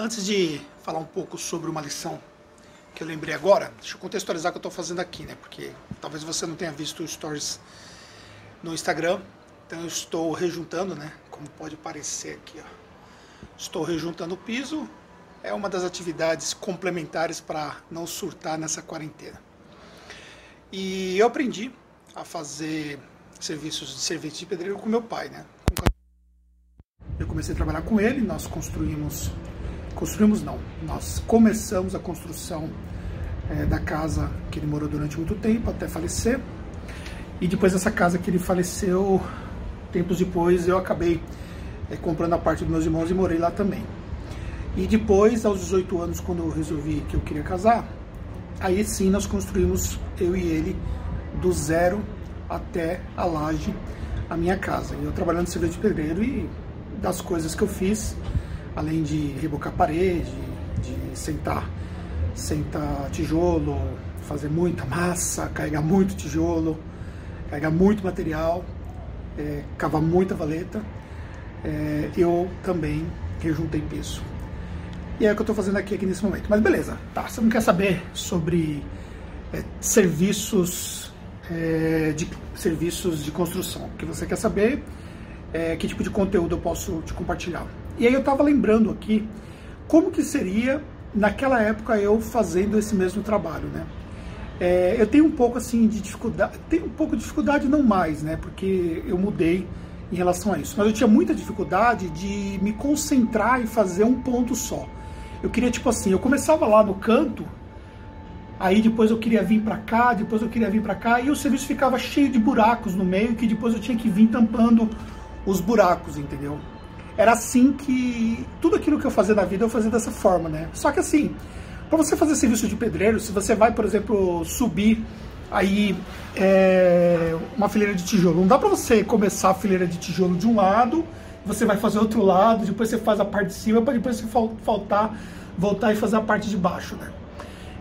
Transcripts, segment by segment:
Antes de falar um pouco sobre uma lição que eu lembrei agora, deixa eu contextualizar o que eu estou fazendo aqui, né? Porque talvez você não tenha visto stories no Instagram. Então eu estou rejuntando, né? Como pode parecer aqui, ó. Estou rejuntando o piso. É uma das atividades complementares para não surtar nessa quarentena. E eu aprendi a fazer serviços de serviço de pedreiro com meu pai, né? Eu comecei a trabalhar com ele, nós construímos, construímos não, nós começamos a construção é, da casa que ele morou durante muito tempo, até falecer. E depois dessa casa que ele faleceu, tempos depois, eu acabei é, comprando a parte dos meus irmãos e morei lá também. E depois, aos 18 anos, quando eu resolvi que eu queria casar, aí sim nós construímos, eu e ele, do zero até a laje, a minha casa. Eu trabalhando de serviço de pedreiro e das coisas que eu fiz, além de rebocar parede, de sentar, sentar tijolo, fazer muita massa, carregar muito tijolo, carregar muito material, é, cavar muita valeta, é, eu também rejuntei piso. E é o que eu estou fazendo aqui, aqui nesse momento. Mas beleza, tá? Você não quer saber sobre é, serviços é, de serviços de construção. O que você quer saber é que tipo de conteúdo eu posso te compartilhar. E aí eu estava lembrando aqui como que seria naquela época eu fazendo esse mesmo trabalho, né? É, eu tenho um pouco assim de dificuldade, tenho um pouco de dificuldade não mais, né? Porque eu mudei em relação a isso. Mas eu tinha muita dificuldade de me concentrar e fazer um ponto só. Eu queria tipo assim, eu começava lá no canto Aí depois eu queria vir para cá, depois eu queria vir para cá, e o serviço ficava cheio de buracos no meio, que depois eu tinha que vir tampando os buracos, entendeu? Era assim que tudo aquilo que eu fazia na vida eu fazia dessa forma, né? Só que assim, para você fazer serviço de pedreiro, se você vai, por exemplo, subir aí é, uma fileira de tijolo, não dá para você começar a fileira de tijolo de um lado, você vai fazer outro lado, depois você faz a parte de cima, para depois você faltar, voltar e fazer a parte de baixo, né?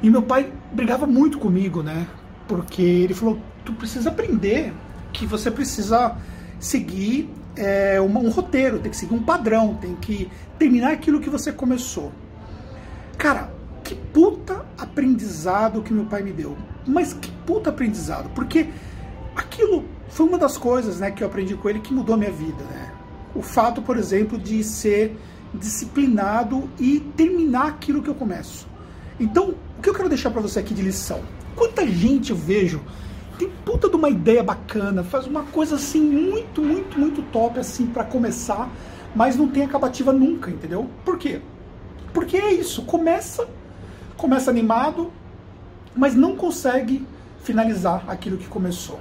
E meu pai brigava muito comigo, né? Porque ele falou: tu precisa aprender que você precisa seguir é, um, um roteiro, tem que seguir um padrão, tem que terminar aquilo que você começou. Cara, que puta aprendizado que meu pai me deu. Mas que puta aprendizado, porque aquilo foi uma das coisas né, que eu aprendi com ele que mudou minha vida. Né? O fato, por exemplo, de ser disciplinado e terminar aquilo que eu começo. Então, o que eu quero deixar para você aqui de lição? Quanta gente eu vejo puta de uma ideia bacana, faz uma coisa assim muito, muito, muito top assim para começar, mas não tem acabativa nunca, entendeu? Por quê? Porque é isso, começa, começa animado, mas não consegue finalizar aquilo que começou.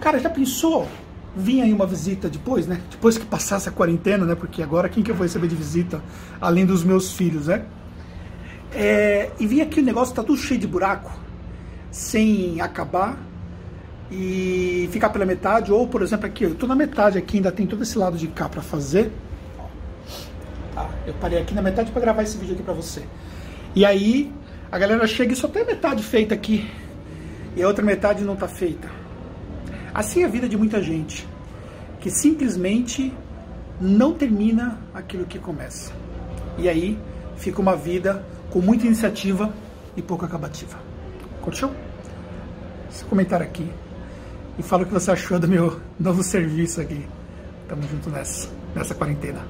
Cara, já pensou? Vinha aí uma visita depois, né? Depois que passasse a quarentena, né? Porque agora quem que eu vou receber de visita além dos meus filhos, né? É, e vi aqui o negócio tá tudo cheio de buraco, sem acabar e ficar pela metade, ou por exemplo aqui, eu tô na metade aqui, ainda tem todo esse lado de cá para fazer. Tá? Eu parei aqui na metade para gravar esse vídeo aqui para você. E aí a galera chega e só tem a metade feita aqui e a outra metade não tá feita. Assim é a vida de muita gente que simplesmente não termina aquilo que começa. E aí fica uma vida com muita iniciativa e pouco acabativa. Curtiu? Seu comentário aqui e fala o que você achou do meu novo serviço aqui. Tamo junto nessa, nessa quarentena.